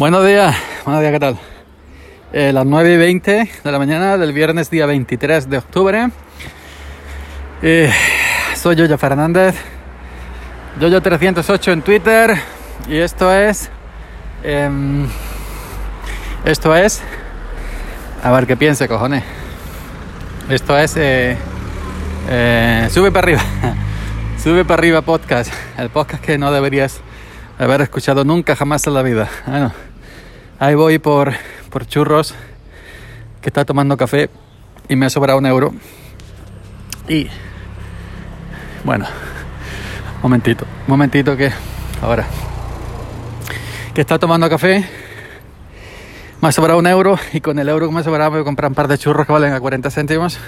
Buenos días, buenos días, ¿qué tal? Eh, las 9 y 20 de la mañana del viernes día 23 de octubre. Eh, soy Yoyo Fernández, Yoyo308 en Twitter y esto es... em, esto es... A ver qué piense, cojones. Esto es... eh, sube para arriba. Sube para arriba podcast. El podcast que no deberías haber escuchado nunca jamás en la vida. Bueno, ahí voy por, por churros que está tomando café y me ha sobrado un euro. Y bueno, momentito, momentito que ahora que está tomando café me ha sobrado un euro y con el euro que me ha sobrado voy a comprar un par de churros que valen a 40 céntimos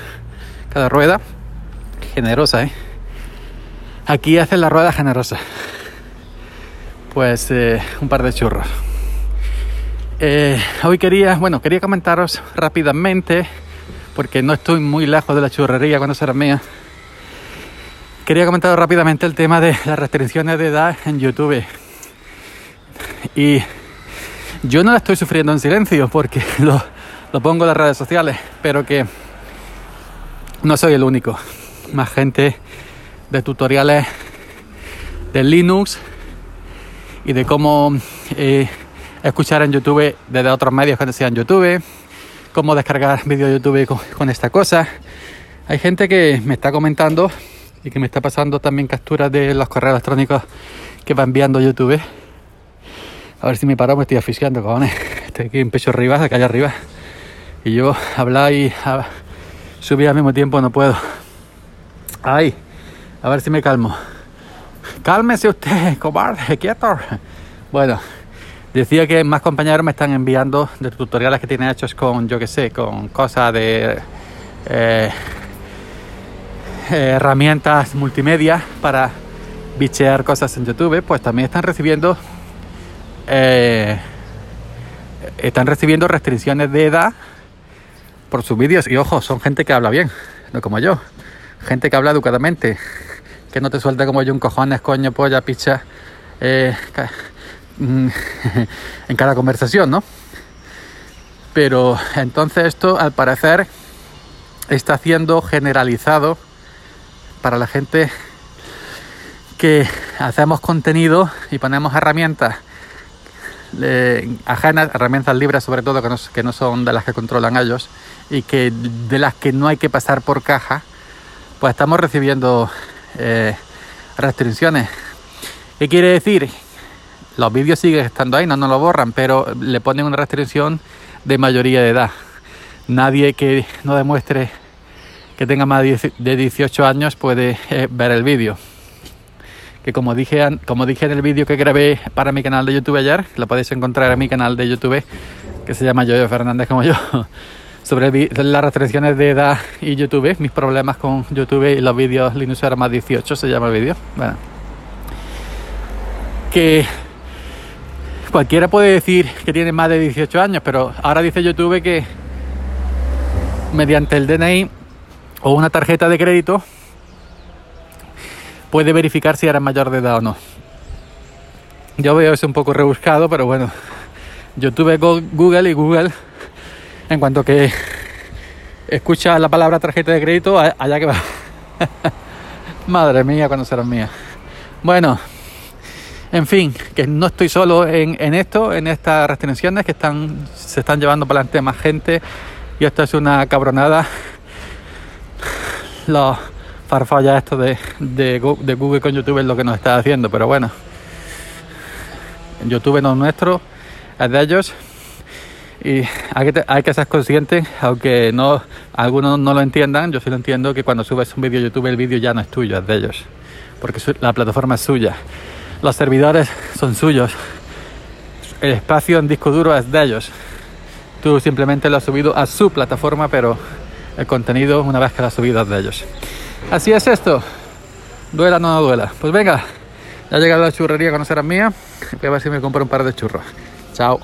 cada rueda. Generosa, ¿eh? Aquí hacen la rueda generosa. Pues eh, un par de churros. Eh, hoy quería, bueno, quería comentaros rápidamente, porque no estoy muy lejos de la churrería cuando será mía. Quería comentaros rápidamente el tema de las restricciones de edad en YouTube. Y yo no la estoy sufriendo en silencio porque lo, pongo en las redes sociales, pero que no soy el único. Más gente de tutoriales de Linux y de cómo eh, escuchar en YouTube desde otros medios que no sean YouTube, cómo descargar vídeos de YouTube con, esta cosa. Hay gente que me está comentando y que me está pasando también capturas de los correos electrónicos que va enviando YouTube. A ver si me paro, me estoy asfixiando, cojones. Estoy aquí en pecho arriba, acá allá arriba. Y yo hablar y a, subir al mismo tiempo no puedo. Ay. A ver si me calmo. Cálmese usted, cobarde, quieto. Bueno, decía que más compañeros me están enviando de tutoriales que tienen hechos con, yo que sé, con cosas de eh, herramientas multimedia para bichear cosas en YouTube. Pues también están recibiendo eh, están recibiendo restricciones de edad por sus vídeos. Y ojo, son gente que habla bien, no como yo. Gente que habla educadamente, que no te suelta como yo un cojones, coño, polla, picha, eh, en cada conversación, ¿no? Pero entonces esto, al parecer, está siendo generalizado para la gente que hacemos contenido y ponemos herramientas eh, ajenas, herramientas libres sobre todo, que no, son de las que controlan ellos y que de las que no hay que pasar por caja, pues estamos recibiendo eh, restricciones. ¿Qué quiere decir? Los vídeos siguen estando ahí, no nos lo borran, pero le ponen una restricción de mayoría de edad. Nadie que no demuestre que tenga más de 18 años puede eh, ver el vídeo. Que como dije, como dije en el vídeo que grabé para mi canal de YouTube ayer, lo podéis encontrar en mi canal de YouTube, que se llama Yoyo Fernández como yo, sobre las restricciones de edad y YouTube, mis problemas con YouTube y los vídeos Linux era más 18, se llama el vídeo. Bueno, que cualquiera puede decir que tiene más de 18 años, pero ahora dice YouTube que mediante el DNI o una tarjeta de crédito puede verificar si era mayor de edad o no. Yo veo eso un poco rebuscado, pero bueno, YouTube, Google y Google, en cuanto que escucha la palabra tarjeta de crédito, allá que va. Madre mía, cuando será mía. Bueno, en fin, que no estoy solo en, esto, en estas restricciones que están, se están llevando para adelante más gente y esto es una cabronada. Los farfallas esto de, Google con YouTube es lo que nos está haciendo, pero bueno. YouTube no es nuestro, es de ellos. Y hay que, hay que ser consciente, aunque no algunos no lo entiendan, yo sí lo entiendo que cuando subes un vídeo a YouTube el vídeo ya no es tuyo, es de ellos. Porque la plataforma es suya. Los servidores son suyos. El espacio en disco duro es de ellos. Tú simplemente lo has subido a su plataforma, pero el contenido, una vez que lo has subido, es de ellos. Así es esto. Duela o no duela. Pues venga, ya ha llegado la churrería, conocerás mía. Voy a ver si me compro un par de churros. Chao.